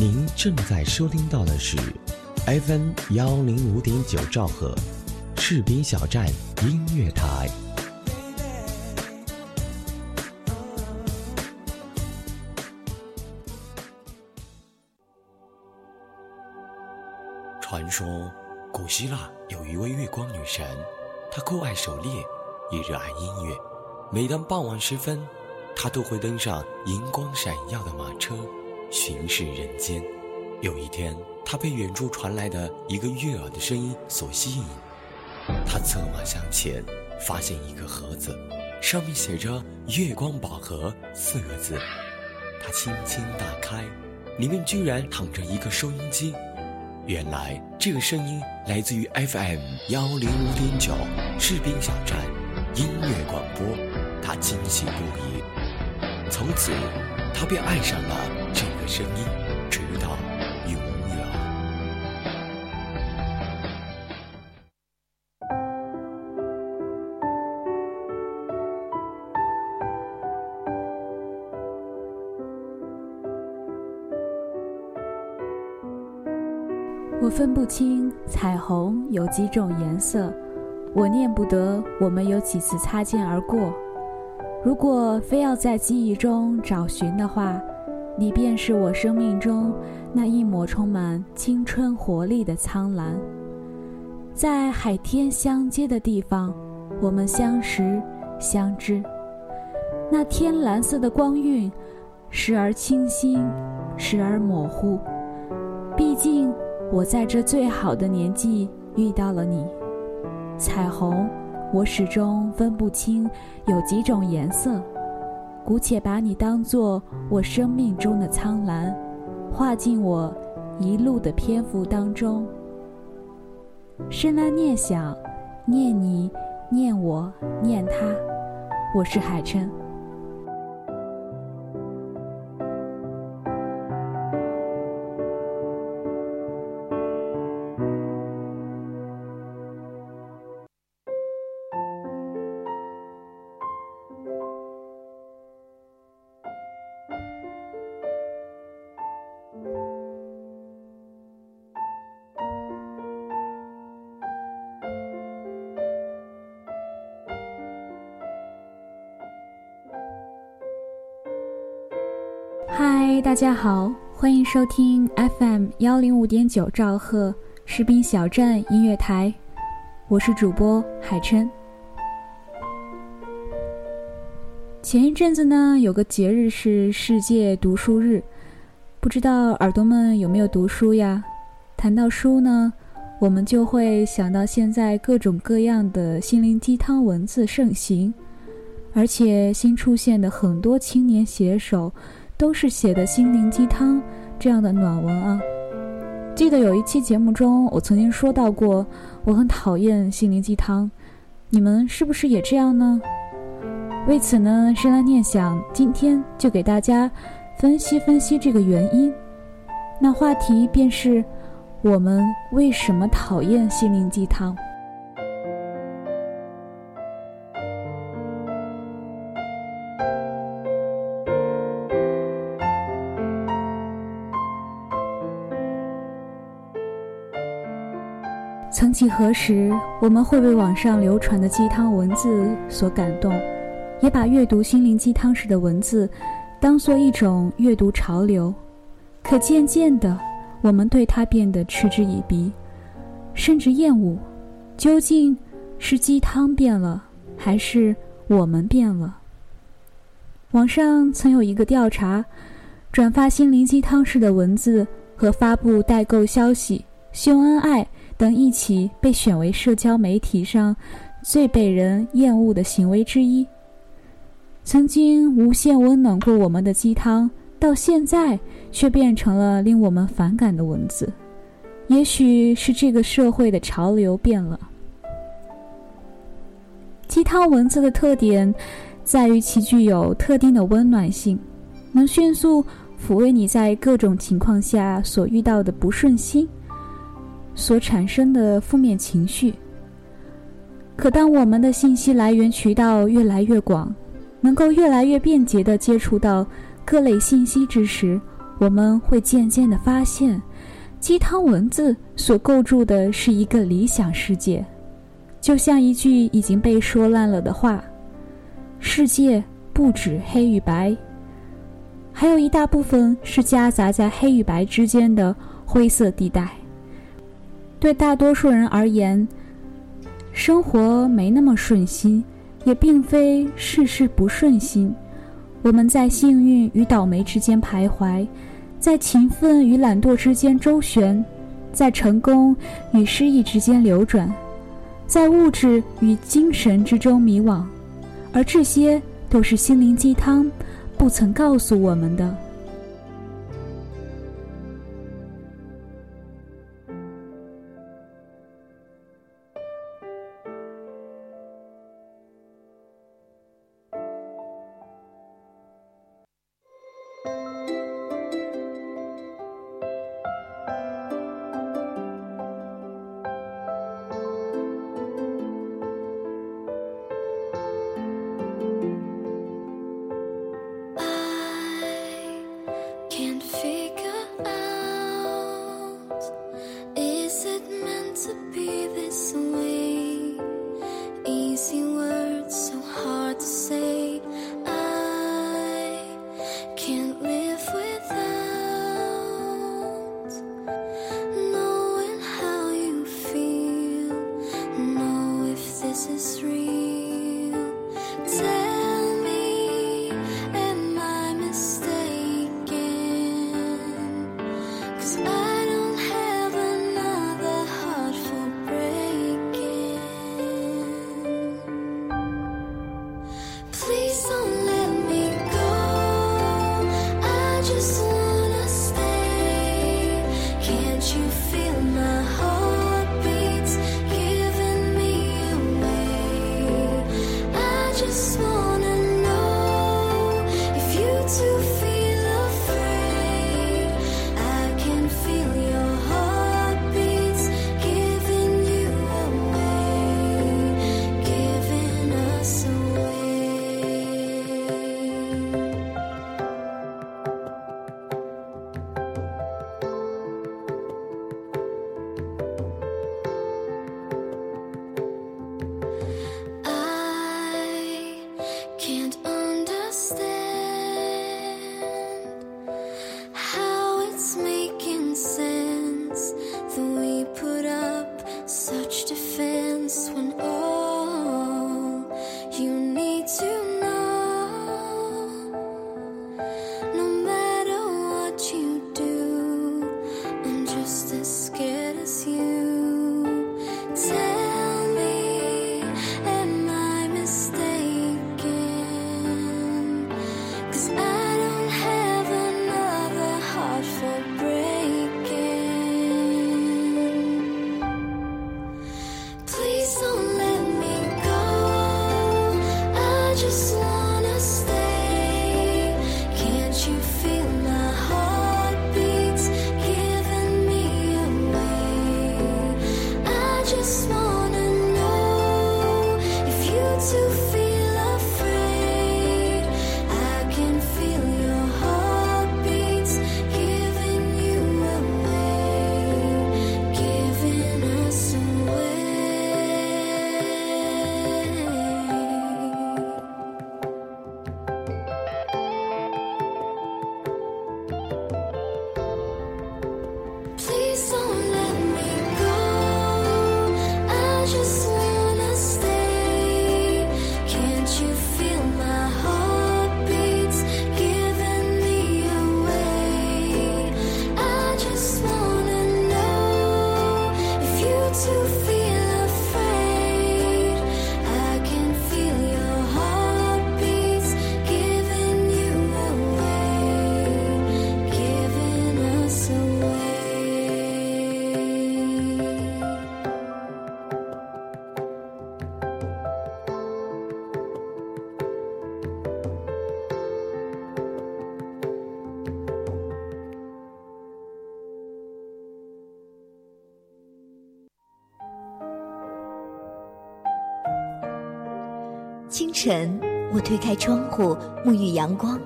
您正在收听到的是 FM 幺零五点九兆赫，士兵小站音乐台。传说，古希腊有一位月光女神，她酷爱狩猎，也热爱音乐。每当傍晚时分，她都会登上银光闪耀的马车，巡视人间。有一天，他被远处传来的一个悦耳的声音所吸引，他策马向前，发现一个盒子，上面写着“月光宝盒”四个字。他轻轻打开，里面居然躺着一个收音机。原来这个声音来自于 FM 幺零五点九士兵小站音乐广播，他惊喜不已。从此，他便爱上了声音，直到永远。我分不清彩虹有几种颜色，我念不得我们有几次擦肩而过。如果非要在记忆中找寻的话，你便是我生命中那一抹充满青春活力的苍蓝。在海天相接的地方，我们相识相知。那天蓝色的光晕，时而清新，时而模糊。毕竟。我在这最好的年纪遇到了你，彩虹，我始终分不清有几种颜色，姑且把你当作我生命中的苍蓝，画进我一路的篇幅当中。深蓝念想，念你，念我，念他，我是海琛。大家好，欢迎收听 FM 幺零五点九兆赫士兵小站音乐台，我是主播海琛。前一阵子呢，有个节日是世界读书日，不知道耳朵们有没有读书呀？谈到书呢，我们就会想到现在各种各样的心灵鸡汤文字盛行，而且新出现的很多青年写手。都是写的心灵鸡汤这样的暖文啊！记得有一期节目中，我曾经说到过，我很讨厌心灵鸡汤，你们是不是也这样呢？为此呢，深蓝念想今天就给大家分析分析这个原因。那话题便是我们为什么讨厌心灵鸡汤？几何时，我们会被网上流传的鸡汤文字所感动，也把阅读心灵鸡汤式的文字当做一种阅读潮流。可渐渐的，我们对它变得嗤之以鼻，甚至厌恶。究竟是鸡汤变了，还是我们变了？网上曾有一个调查：转发心灵鸡汤式的文字和发布代购消息、秀恩爱。等一起被选为社交媒体上最被人厌恶的行为之一。曾经无限温暖过我们的鸡汤，到现在却变成了令我们反感的文字。也许是这个社会的潮流变了。鸡汤文字的特点在于其具有特定的温暖性，能迅速抚慰你在各种情况下所遇到的不顺心。所产生的负面情绪。可当我们的信息来源渠道越来越广，能够越来越便捷地接触到各类信息之时，我们会渐渐地发现，鸡汤文字所构筑的是一个理想世界，就像一句已经被说烂了的话：“世界不止黑与白。”还有一大部分是夹杂在黑与白之间的灰色地带。对大多数人而言，生活没那么顺心，也并非事事不顺心。我们在幸运与倒霉之间徘徊，在勤奋与懒惰之间周旋，在成功与失意之间流转，在物质与精神之中迷惘，而这些都是心灵鸡汤。不曾告诉我们的。清晨，我推开窗户，沐浴阳光，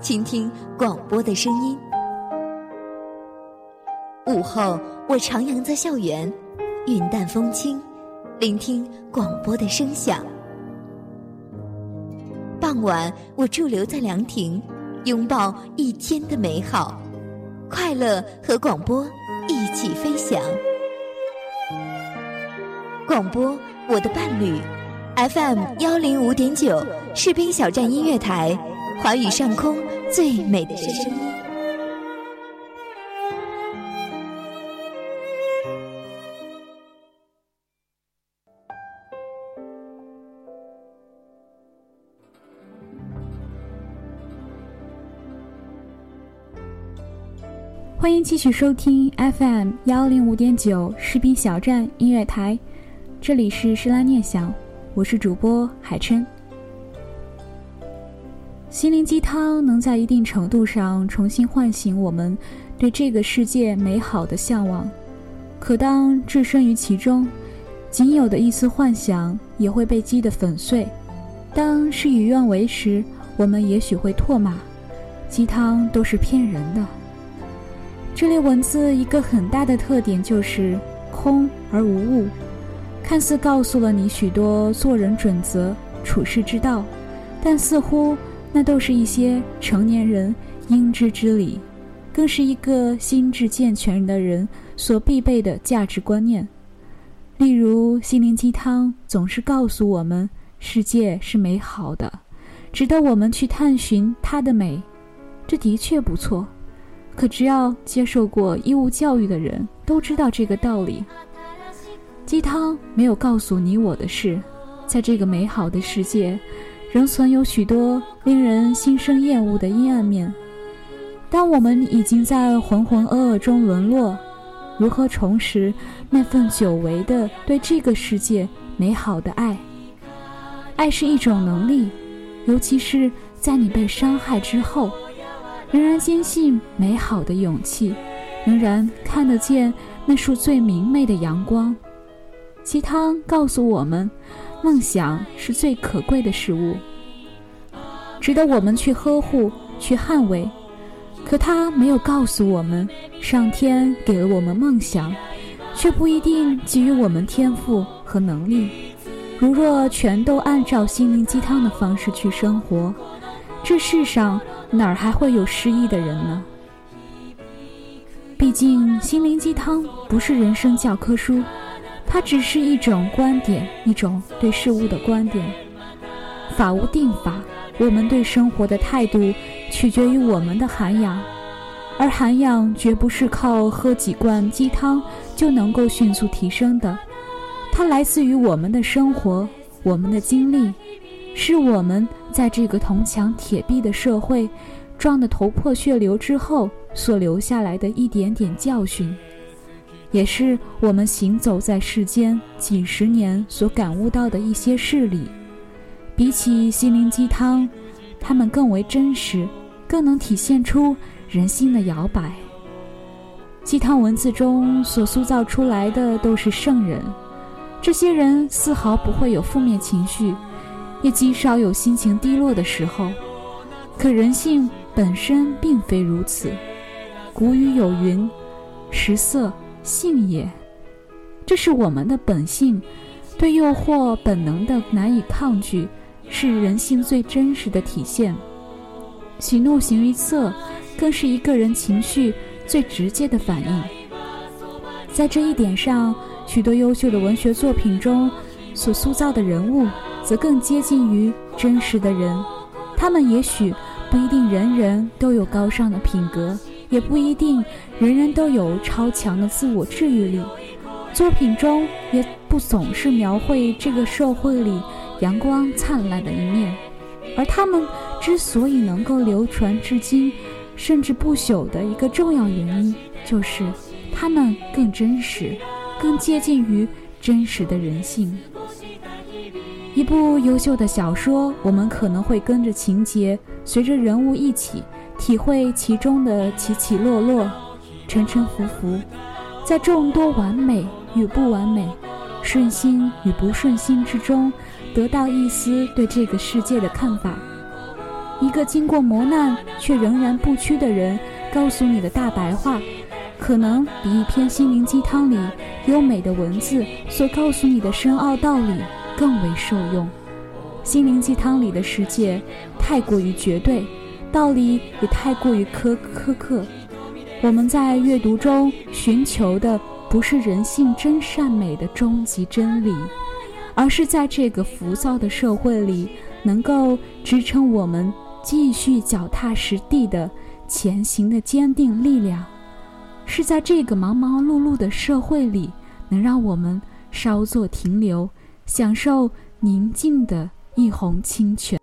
倾听广播的声音。午后，我徜徉在校园，云淡风轻，聆听广播的声响。傍晚，我驻留在凉亭，拥抱一天的美好，快乐和广播一起飞翔。广播，我的伴侣，FM 幺零五点九，士兵小站音乐台，华语上空最美的声音。欢迎继续收听 FM 幺零五点九士兵小站音乐台，这里是诗拉念想，我是主播海琛。心灵鸡汤能在一定程度上重新唤醒我们对这个世界美好的向往，可当置身于其中，仅有的一丝幻想也会被击得粉碎。当事与愿违时，我们也许会唾骂：鸡汤都是骗人的。这类文字一个很大的特点就是空而无物，看似告诉了你许多做人准则、处世之道，但似乎那都是一些成年人应知之理，更是一个心智健全的人所必备的价值观念。例如，心灵鸡汤总是告诉我们世界是美好的，值得我们去探寻它的美，这的确不错。可只要接受过义务教育的人都知道这个道理。鸡汤没有告诉你我的事，在这个美好的世界，仍存有许多令人心生厌恶的阴暗面。当我们已经在浑浑噩噩中沦落，如何重拾那份久违的对这个世界美好的爱？爱是一种能力，尤其是在你被伤害之后。仍然坚信美好的勇气，仍然看得见那束最明媚的阳光。鸡汤告诉我们，梦想是最可贵的事物，值得我们去呵护、去捍卫。可他没有告诉我们，上天给了我们梦想，却不一定给予我们天赋和能力。如若全都按照心灵鸡汤的方式去生活，这世上……哪儿还会有失意的人呢？毕竟心灵鸡汤不是人生教科书，它只是一种观点，一种对事物的观点。法无定法，我们对生活的态度取决于我们的涵养，而涵养绝不是靠喝几罐鸡汤就能够迅速提升的，它来自于我们的生活，我们的经历。是我们在这个铜墙铁壁的社会撞得头破血流之后所留下来的一点点教训，也是我们行走在世间几十年所感悟到的一些事理。比起心灵鸡汤，它们更为真实，更能体现出人心的摇摆。鸡汤文字中所塑造出来的都是圣人，这些人丝毫不会有负面情绪。也极少有心情低落的时候，可人性本身并非如此。古语有云：“食色，性也。”这是我们的本性，对诱惑本能的难以抗拒，是人性最真实的体现。喜怒形于色，更是一个人情绪最直接的反应。在这一点上，许多优秀的文学作品中所塑造的人物。则更接近于真实的人，他们也许不一定人人都有高尚的品格，也不一定人人都有超强的自我治愈力。作品中也不总是描绘这个社会里阳光灿烂的一面，而他们之所以能够流传至今，甚至不朽的一个重要原因，就是他们更真实，更接近于真实的人性。一部优秀的小说，我们可能会跟着情节，随着人物一起体会其中的起起落落、沉沉浮浮，在众多完美与不完美、顺心与不顺心之中，得到一丝对这个世界的看法。一个经过磨难却仍然不屈的人，告诉你的大白话，可能比一篇心灵鸡汤里优美的文字所告诉你的深奥道理更为受用。心灵鸡汤里的世界太过于绝对，道理也太过于苛苛刻。我们在阅读中寻求的不是人性真善美的终极真理，而是在这个浮躁的社会里，能够支撑我们继续脚踏实地的前行的坚定力量。是在这个忙忙碌碌的社会里，能让我们稍作停留，享受宁静的一泓清泉。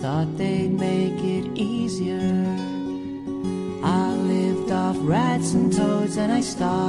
Thought they'd make it easier. I lived off rats and toads and I stopped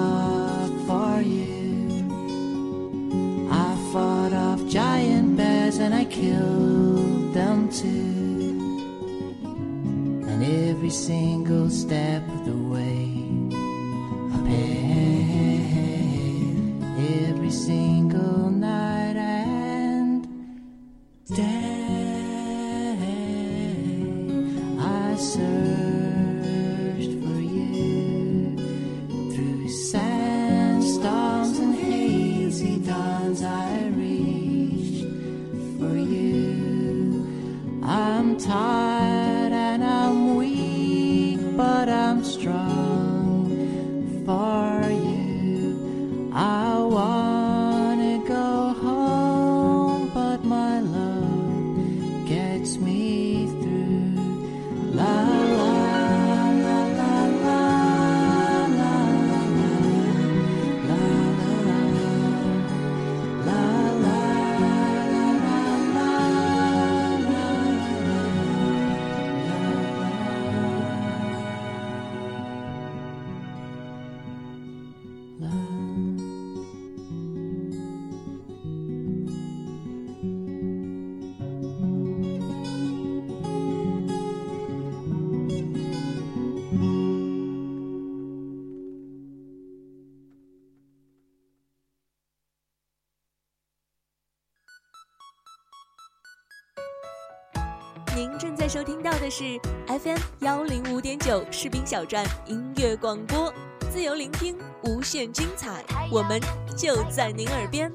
收听到的是 FM 幺零五点九士兵小站音乐广播，自由聆听，无限精彩，我们就在您耳边。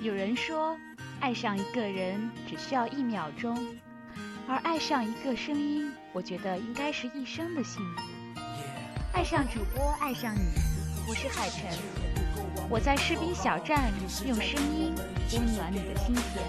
有人说，爱上一个人只需要一秒钟，而爱上一个声音，我觉得应该是一生的幸福。爱上主播，爱上你，我是海晨，我在士兵小站用声音温暖你的心田。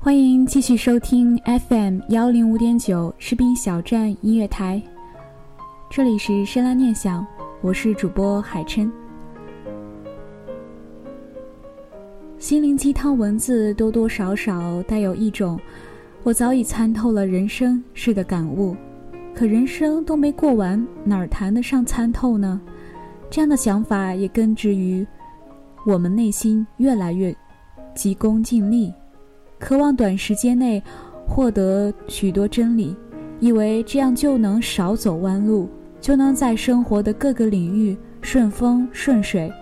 欢迎继续收听 FM 幺零五点九士兵小站音乐台，这里是深蓝念想，我是主播海琛。心灵鸡汤文字多多少少带有一种我早已参透了人生式的感悟，可人生都没过完，哪儿谈得上参透呢？这样的想法也根植于我们内心越来越急功近利。渴望短时间内获得许多真理，以为这样就能少走弯路，就能在生活的各个领域顺风顺水。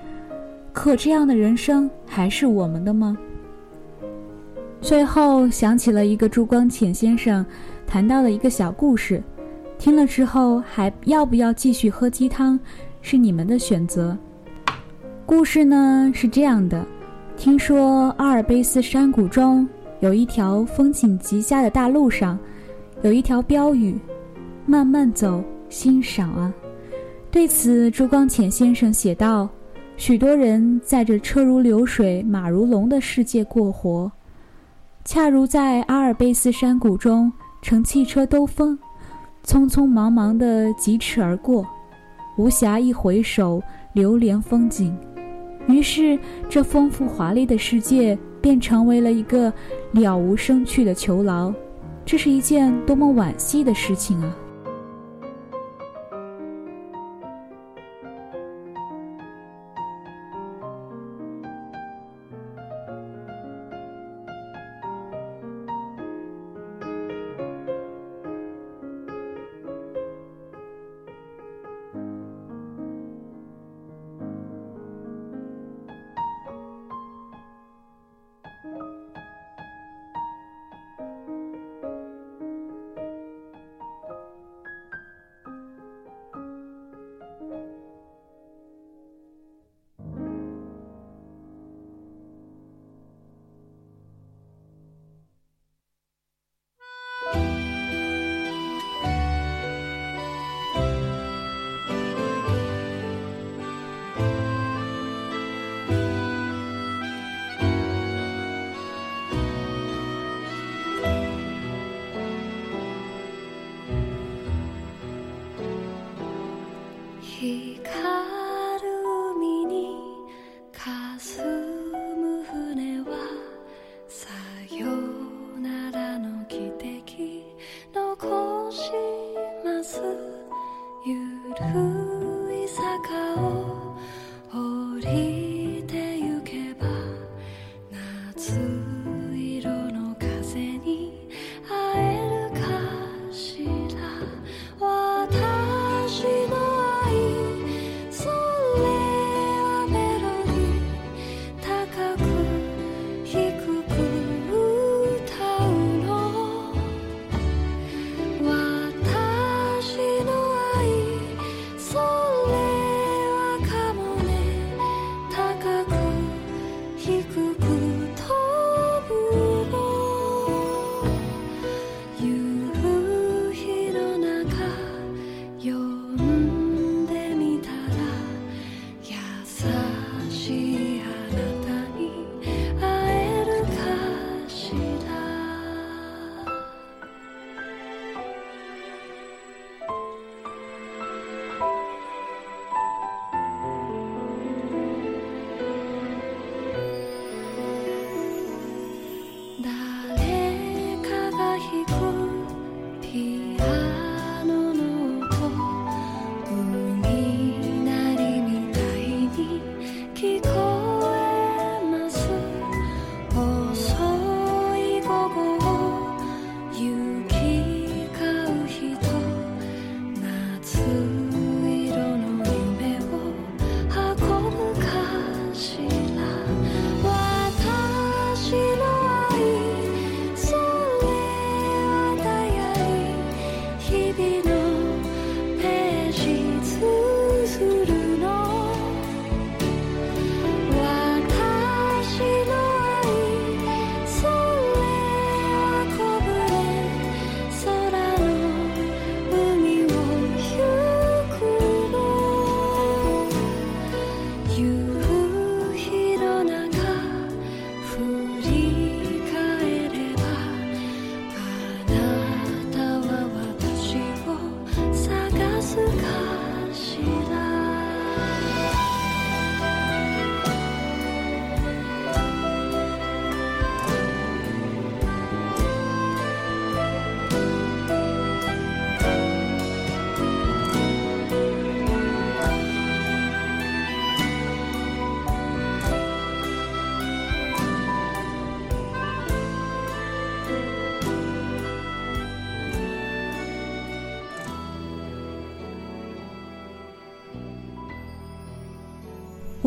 可这样的人生还是我们的吗？最后想起了一个朱光潜先生谈到的一个小故事，听了之后还要不要继续喝鸡汤，是你们的选择。故事呢是这样的：听说阿尔卑斯山谷中。有一条风景极佳的大路上，有一条标语：“慢慢走，欣赏啊。”对此，朱光潜先生写道：“许多人在这车如流水、马如龙的世界过活，恰如在阿尔卑斯山谷中乘汽车兜风，匆匆忙忙地疾驰而过，无暇一回首流连风景。于是，这丰富华丽的世界。”便成为了一个了无生趣的囚牢，这是一件多么惋惜的事情啊！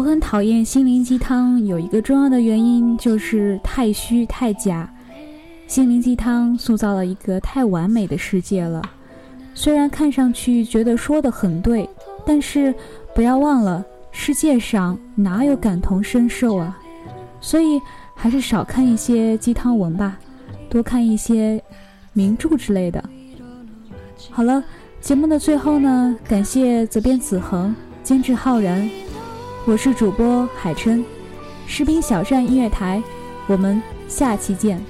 很讨厌心灵鸡汤，有一个重要的原因就是太虚太假。心灵鸡汤塑造了一个太完美的世界了，虽然看上去觉得说的很对，但是不要忘了，世界上哪有感同身受啊？所以还是少看一些鸡汤文吧，多看一些名著之类的。好了，节目的最后呢，感谢责编子恒，监制浩然。我是主播海春，士兵小站音乐台，我们下期见。